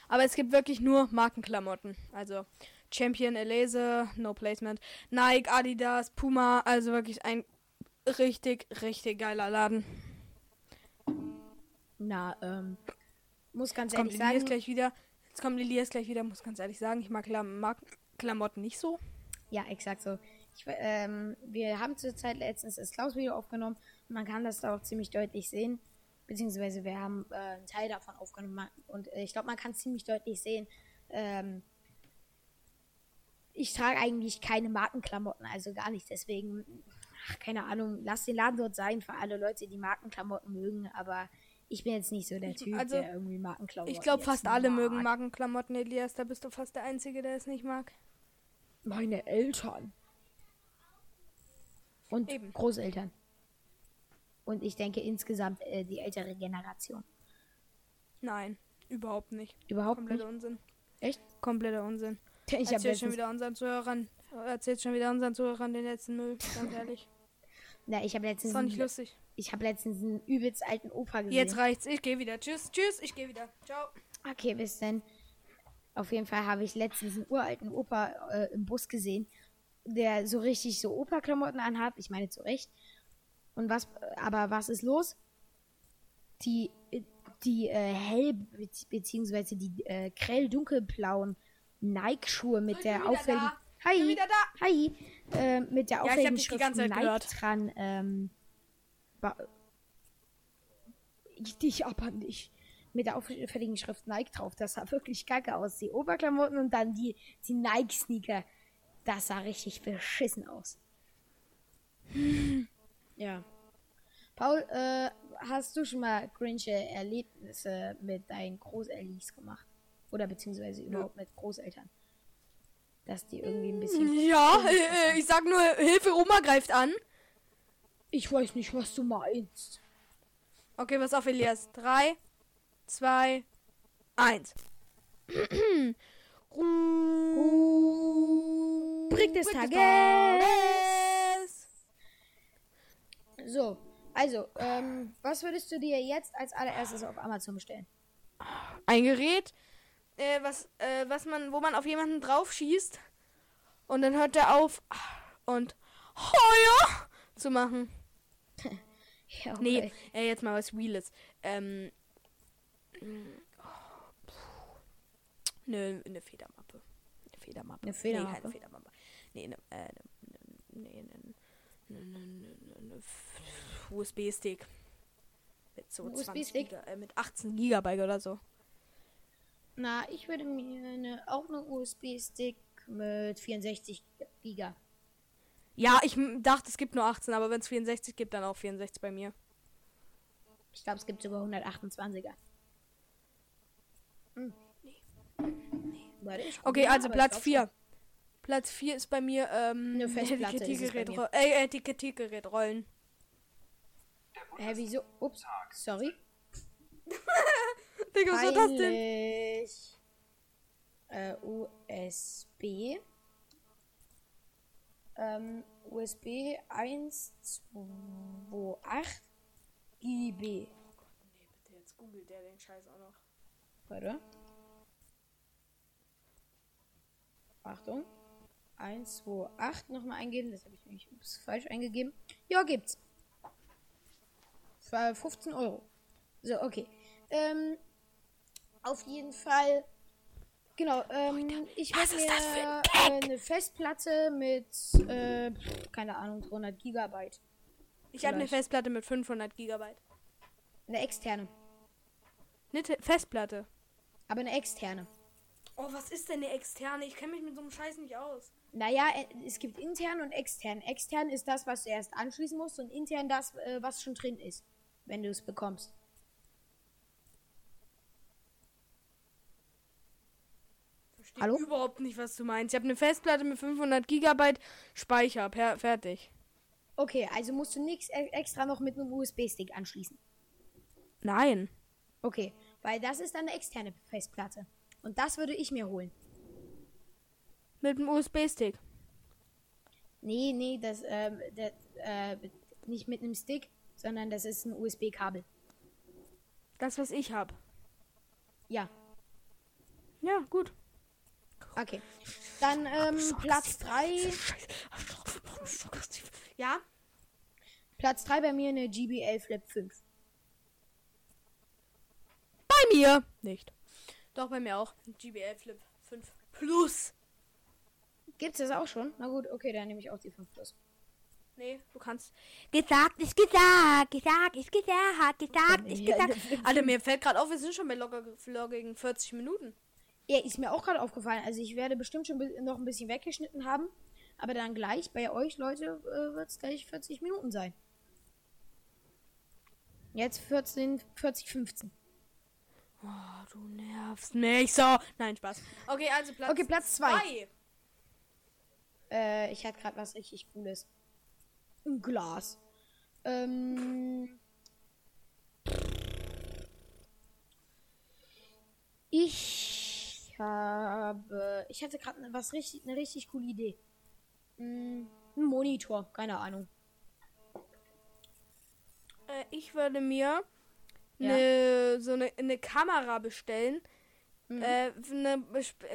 Aber es gibt wirklich nur Markenklamotten. Also Champion, Elese, No Placement, Nike, Adidas, Puma, also wirklich ein richtig, richtig geiler Laden. Na, ähm, muss ganz Jetzt kommt ehrlich Elias sagen. gleich wieder. Jetzt kommt Elias gleich wieder, muss ganz ehrlich sagen, ich mag, Klam mag Klamotten nicht so. Ja, exakt so. Ich, ähm, wir haben zurzeit letztens das Klaus-Video aufgenommen man kann das da auch ziemlich deutlich sehen. Beziehungsweise wir haben äh, einen Teil davon aufgenommen und äh, ich glaube, man kann es ziemlich deutlich sehen. Ähm, ich trage eigentlich keine Markenklamotten, also gar nicht. Deswegen, ach, keine Ahnung, lass den Laden dort sein für alle Leute, die Markenklamotten mögen, aber ich bin jetzt nicht so der Typ, Also, der irgendwie Markenklamotten Ich glaube, fast alle mag. mögen Markenklamotten, Elias. Da bist du fast der Einzige, der es nicht mag. Meine Eltern. Und Eben. Großeltern. Und ich denke insgesamt äh, die ältere Generation. Nein, überhaupt nicht. Überhaupt Kompletter nicht. Unsinn. Echt? Kompletter Unsinn. Ich Erzähl schon wieder unseren Zuhörern, erzählt schon wieder unseren Zuhörern den letzten Müll, ganz *laughs* ehrlich. na, ich habe Das letztens, war nicht lustig. ich habe letztens einen übelst alten Opa gesehen. Jetzt reicht's, ich gehe wieder. Tschüss, tschüss, ich gehe wieder. Ciao. Okay, bis dann. Auf jeden Fall habe ich letztens einen uralten Opa äh, im Bus gesehen, der so richtig so Opa-Klamotten anhat. Ich meine zu Recht. Und was, aber was ist los? Die, die äh, hell bezieh- beziehungsweise die äh, grell dunkelblauen Nike-Schuhe mit Ich der auffälligen. da. Hi, hi, äh, mit der auffälligen die Schrift Nike gehört. dran. Ähm, ba- ich dich aber nicht. Mit der auffälligen Schrift Nike drauf. Das sah wirklich kacke aus. Die Oberklamotten und dann die, die Nike-Sneaker. Das sah richtig beschissen aus. Ja. Paul, äh, hast du schon mal cringe Erlebnisse mit deinen Großeltern gemacht? Oder beziehungsweise überhaupt mit Großeltern? Dass die irgendwie ein bisschen. Ja, äh, äh, ich sag nur, Hilfe, Oma greift an. Ich weiß nicht, was du meinst. Okay, pass auf, Elias. Drei, zwei, eins. Rubrik des Tages. So, also, ähm, was würdest du dir jetzt als allererstes auf Amazon bestellen? Ein Gerät, äh, was, äh, was man, wo man auf jemanden drauf schießt und dann hört er auf und Heuer zu machen. Ja, Nee, äh, jetzt mal was Reales. Ähm. oh, Eine ne Federmappe. Eine Federmappe. Eine Federmappe? Nee, keine Federmappe. Nee, eine, äh, ne, nee, ne, ne, ne, ne, ne, F- USB-Stick. Mit so Ein 20 USB-Stick? Giga, äh, mit 18 Gigabyte oder so. Na, ich würde mir eine, auch eine USB-Stick mit 64 Giga. Ja, ich dachte, es gibt nur 18, aber wenn es 64 gibt, dann auch 64 bei mir. Ich glaube, es gibt sogar 128er. Hm. Warte, ich Okay, also Platz glaub 4. Platz 4 ist bei mir ähm, Eine *laughs* Festplatte Etikettiergerät, ro- äh, Etikettiergerät rollen. Hä, wieso? Ups, sorry. *laughs* Digga, was war das denn? Äh, USB. Ähm, USB 128 GB. Nee, bitte, jetzt googelt der den Scheiß auch noch. Warte. Achtung. 128 nochmal eingeben. Das habe ich nämlich falsch eingegeben. Ja, gibt's. Für 15 Euro. So, okay. Ähm, auf jeden Fall. Genau, ähm, ich für mir ein äh, eine Festplatte mit, äh, keine Ahnung, 300 Gigabyte. Ich habe eine. Festplatte mit 500 Gigabyte. Eine externe. Eine Te- Festplatte. Aber eine externe. Oh, was ist denn eine externe? Ich kenne mich mit so einem Scheiß nicht aus. Naja, äh, es gibt intern und extern. Extern ist das, was du erst anschließen musst und intern das, äh, was schon drin ist, wenn du es bekommst. Verstehe Hallo? überhaupt nicht, was du meinst. Ich habe eine Festplatte mit 500 Gigabyte Speicher. Per fertig. Okay, also musst du nichts extra noch mit einem USB-Stick anschließen. Nein. Okay, weil das ist dann eine externe Festplatte. Und das würde ich mir holen. Mit einem USB-Stick. Nee, nee, das, ähm, das äh, nicht mit einem Stick, sondern das ist ein USB-Kabel. Das, was ich habe. Ja, Ja, gut. okay. Dann ähm, Platz 3. Ja? Platz 3 bei mir eine GBL Flip 5. Bei mir nicht. Doch, bei mir auch. GBL Flip 5 Plus. Gibt's das auch schon? Na gut, okay, dann nehme ich auch die 5 Plus. Nee, du kannst. Gesagt ist gesagt, gesagt ist gesagt, gesagt ist gesagt. Alter, mir fällt gerade auf, wir sind schon bei locker floggigen 40 Minuten. Ja, ist mir auch gerade aufgefallen. Also ich werde bestimmt schon noch ein bisschen weggeschnitten haben. Aber dann gleich bei euch, Leute, äh, wird es gleich 40 Minuten sein. Jetzt 14, 40, 15. Oh, du nervst mich so. Nein, Spaß. Okay, also Platz Okay, Platz zwei. zwei. Äh, ich hatte gerade was richtig Cooles. Ein Glas. Ähm. Ich habe. Ich hatte gerade was richtig, eine richtig coole Idee. Mm, ein Monitor, keine Ahnung. Äh, ich würde mir Ja. ne, so eine ne Kamera bestellen. Mhm. Äh, ne,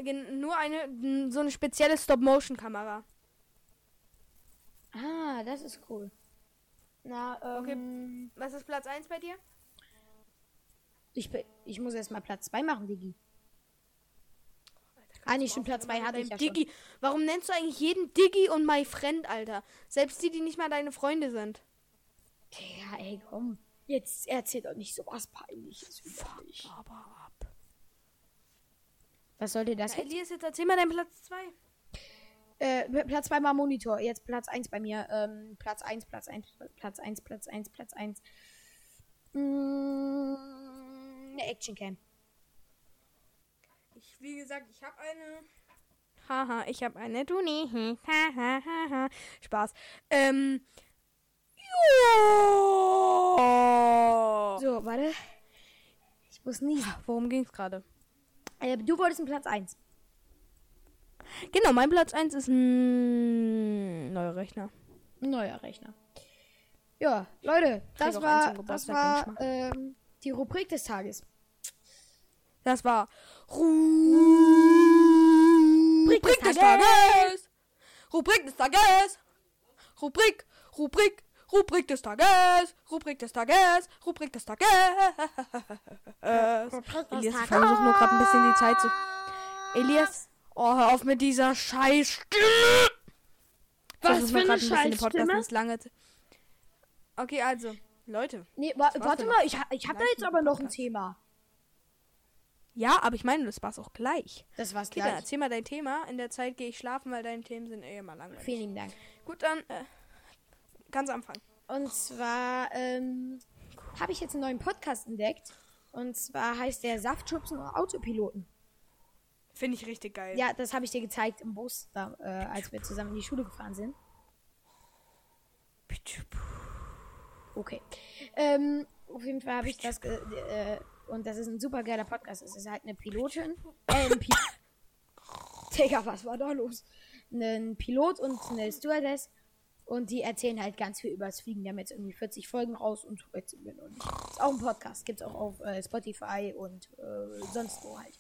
gen- nur eine, so eine spezielle Stop-Motion-Kamera. Das ist cool. Na, ähm, Was ist Platz 1 bei dir? ich, ich muss erst mal Platz 2 machen, Digi. Ah, nee, stimmt, Platz 2 hatte ich ja schon. Diggi. Warum nennst du eigentlich jeden Diggi und my friend, Alter? Selbst die, die nicht mal deine Freunde sind. Ja, ey, komm. Jetzt erzähl doch nicht so was Peinliches mich. Aber ab. Was sollte das Ja, jetzt? Elias, jetzt erzähl mal deinen Platz 2. Äh, Platz 2 mal Monitor. Jetzt Platz 1 bei mir. Ähm, Platz 1, Platz 1, Platz 1, Platz 1, Platz 1. Mm, eine Actioncam. Ich, wie gesagt, ich habe eine. Haha, ich habe eine. Du nie. Hm, Ha, ha, ha, ha. Spaß. Ähm. Ja. So, warte. Ich muss niesen. Worum ging's gerade? Äh, du wolltest einen Platz 1. Genau, mein Platz 1 ist ein neuer Rechner. Neuer Rechner. Ja, Leute, das war, das war ähm, die Rubrik des Tages. Das war Rubrik Rubrik des des Tages. Rubrik des Tages. Rubrik, Rubrik, Rubrik des Tages. Rubrik des Tages. Rubrik des Tages. Elias, ich versuche nur gerade ein bisschen die Zeit zu. Elias, oh, hör auf mit dieser scheiß Stimme. Was Versuch für eine Scheißstimme? nicht lange. Okay, also, Leute. Nee, wa warte mal, ich, ich habe da jetzt aber noch ein. Thema. Ja, aber ich meine, das war's auch gleich. Das war's Okay, dann gleich. erzähl mal dein Thema. In der Zeit gehe ich schlafen, weil deine Themen sind eh immer langweilig. Vielen lieben Dank. Gut, dann äh, ganz anfangen. Und zwar ähm, habe ich jetzt einen neuen Podcast entdeckt. Und zwar heißt der Saftschubsen und Autopiloten. Finde ich richtig geil. Ja, das habe ich dir gezeigt im Bus, da, äh, als wir zusammen in die Schule gefahren sind. Okay. Ähm, auf jeden Fall habe ich das. Äh, und das ist ein super geiler Podcast. Es ist halt eine Pilotin. Äh, ein Pi *laughs* Digga, was war da los? Ein Pilot und eine Stewardess. Und die erzählen halt ganz viel übers Fliegen. Die haben jetzt irgendwie 40 Folgen raus und jetzt sind wir noch nicht. Ist auch ein Podcast. Gibt's auch auf äh, Spotify und äh, sonst wo halt.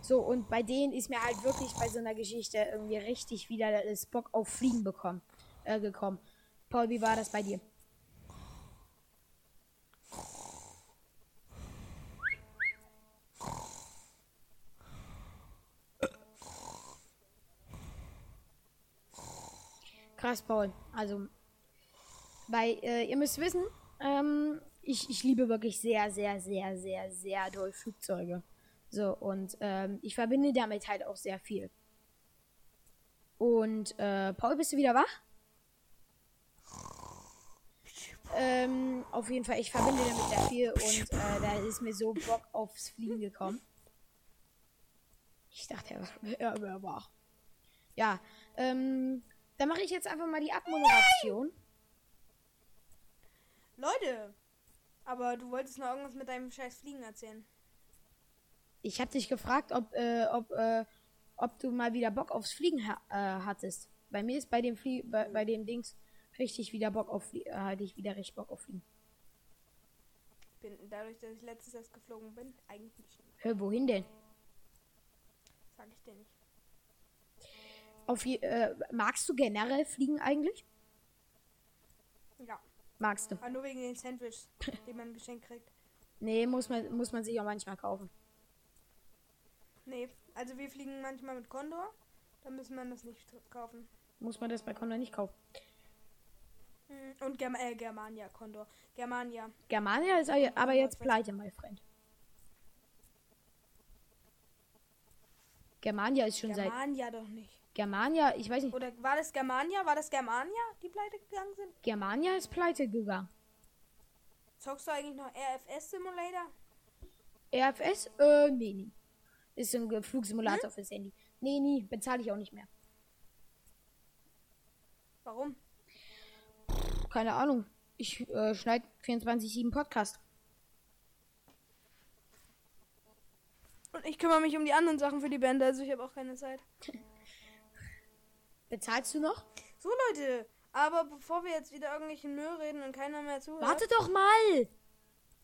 So, und bei denen ist mir halt wirklich bei so einer Geschichte irgendwie richtig wieder das Bock auf Fliegen bekommen, äh, gekommen. Paul, wie war das bei dir? Krass, Paul. Also, weil äh, ihr müsst wissen, ähm, ich, ich liebe wirklich sehr, sehr, sehr, sehr, sehr doll Flugzeuge. So, und ähm, ich verbinde damit halt auch sehr viel. Und, äh, Paul, bist du wieder wach? Ähm, auf jeden Fall, ich verbinde damit sehr viel und äh, da ist mir so Bock aufs Fliegen gekommen. Ich dachte, er war- wach. Ja, ähm, dann mache ich jetzt einfach mal die Abmoderation. Leute, aber du wolltest noch irgendwas mit deinem scheiß Fliegen erzählen. Ich habe dich gefragt, ob, äh, ob, äh, ob du mal wieder Bock aufs Fliegen ha äh, hattest. Bei mir ist bei dem Flie bei, bei dem Dings richtig wieder Bock auf Flie äh, hatte ich wieder richtig Bock auf Fliegen. Bin, dadurch, dass ich letztes erst geflogen bin, eigentlich nicht. Hör, wohin denn? Sag ich dir nicht. Auf äh, magst du generell Fliegen eigentlich? Ja. Magst du? Aber nur wegen den Sandwiches, die man geschenkt kriegt. Nee, muss man, muss man sich auch manchmal kaufen. Nee, also wir fliegen manchmal mit Condor. Dann müssen wir das nicht kaufen. Muss man das bei Condor nicht kaufen. Hm, Und Germ äh, Germania, Condor. Germania. Germania ist aber jetzt pleite, my friend. Germania ist schon seit. Germania doch nicht. Germania, ich weiß nicht. Oder war das Germania? War das Germania, die pleite gegangen sind? Germania ist pleite gegangen. Zockst du eigentlich noch RFS Simulator? RFS? Äh, nee, nie. Ist so ein Flugsimulator fürs Handy. Nee, nie. Bezahle ich auch nicht mehr. Warum? Keine Ahnung. Ich äh, schneide 24-7 Podcast. Und ich kümmere mich um die anderen Sachen für die Band, also ich habe auch keine Zeit. *laughs* Bezahlst du noch? So Leute, aber bevor wir jetzt wieder irgendwelchen Müll reden und keiner mehr zuhört. Warte doch mal!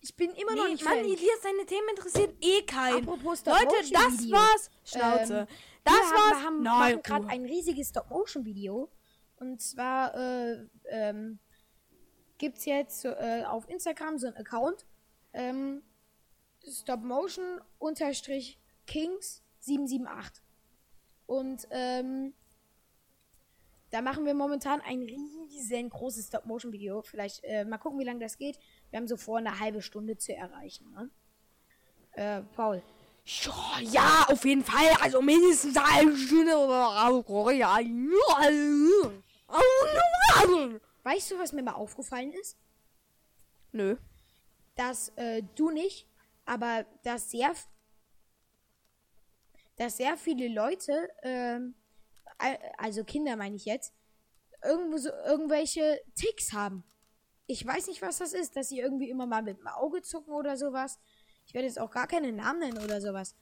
Ich bin immer noch Nee, nicht Mann, fertig. Elias, deine Themen interessiert eh keinen. Apropos Leute, das Stop-Motion-Video. war's. Schnauze. Ähm, das wir war's. haben, wir haben gerade ein riesiges Stop-Motion-Video. Und zwar äh, ähm, gibt es jetzt äh, auf Instagram so einen Account. Ähm, Stop-Motion-Kings778. Und ähm, da machen wir momentan ein riesengroßes Stop-Motion-Video. Vielleicht äh, mal gucken, wie lange das geht. Wir haben so vor, eine halbe Stunde zu erreichen. Ne? Äh, Paul. Ja, ja, auf jeden Fall. Also mindestens eine Stunde oder auch. Ja. Weißt du, was mir mal aufgefallen ist? Nö. Dass äh, du nicht, aber dass sehr, dass sehr viele Leute, ähm, al- also Kinder meine ich jetzt, irgendwo so irgendwelche Ticks haben. Ich weiß nicht, was das ist, dass sie irgendwie immer mal mit dem Auge zucken oder sowas. Ich werde jetzt auch gar keine Namen nennen oder sowas.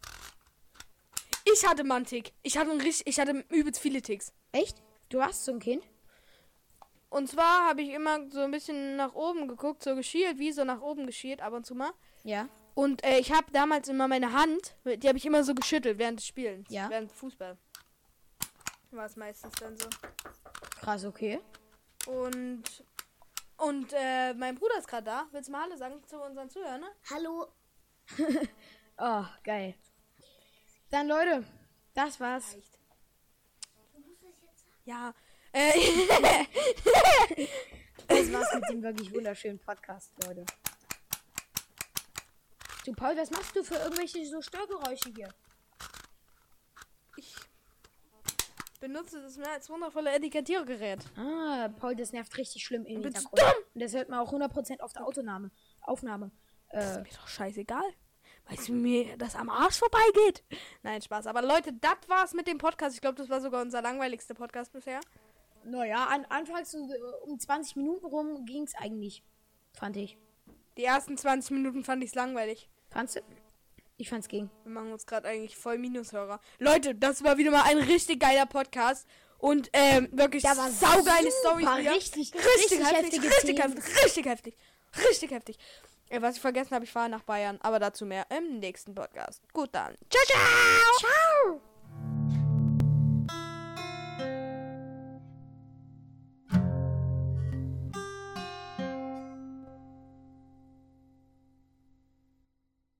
Ich hatte mal einen Tick. Ich hatte, einen, richtig- ich hatte übelst viele Ticks. Echt? Du hast so ein Kind? Und zwar habe ich immer so ein bisschen nach oben geguckt, so geschielt, wie so nach oben geschielt, ab und zu mal. Ja. Und äh, ich habe damals immer meine Hand, die habe ich immer so geschüttelt während des Spielens. Ja. Während Fußball. War es meistens dann so. Krass, okay. Und und äh, mein Bruder ist gerade da. Willst du mal Hallo sagen zu unseren Zuhörern? Ne? Hallo. *laughs* oh, geil. Dann, Leute, das war's. Reicht. Ja. Äh, *laughs* Das war's mit dem wirklich wunderschönen Podcast, Leute. Du, Paul, was machst du für irgendwelche so Störgeräusche hier? ich benutze das mehr als wundervolle Etikettiergerät. Ah, Paul, das nervt richtig schlimm im Bist Hintergrund. dumm? Und das hört man auch 100% auf der Autonahme. Aufnahme. Äh, Mir doch scheißegal. Weißt du, wie mir das am Arsch vorbeigeht? Nein, Spaß. Aber Leute, das war's mit dem Podcast. Ich glaube, das war sogar unser langweiligster Podcast bisher. naja, an, anfangs äh, um 20 Minuten rum ging's eigentlich. Fand ich. Die ersten 20 Minuten fand ich's langweilig. Fandst du? Ich fand's ging. Wir machen uns gerade eigentlich voll Minushörer. Leute, das war wieder mal ein richtig geiler Podcast. Und ähm, wirklich war saugeile Story. richtig- richtig, richtig heftig, richtig Themen. heftig, richtig heftig, richtig heftig. Was ich vergessen habe, ich fahre nach Bayern, aber dazu mehr im nächsten Podcast. Gut dann. Ciao, ciao. Ciao.